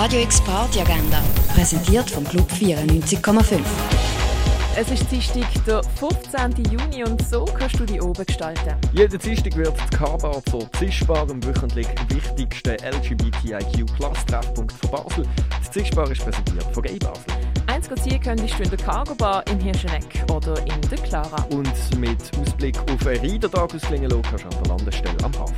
Radio X Party Agenda, präsentiert vom Club 94,5. Es ist Dienstag, der 15. Juni und so kannst du die oben gestalten. Jeden Dienstag wird die K-Bar zur Zischbar, dem wöchentlich wichtigsten LGBTIQ-Treffpunkt von Basel. Die Zischbar ist präsentiert von Gay Basel. Eins ziehen könntest du in der Cargo Bar in Hirscheneck oder in der Clara. Und mit Ausblick auf einen Riedertag aus Klingenloh kannst du an der Landestelle am Hafen.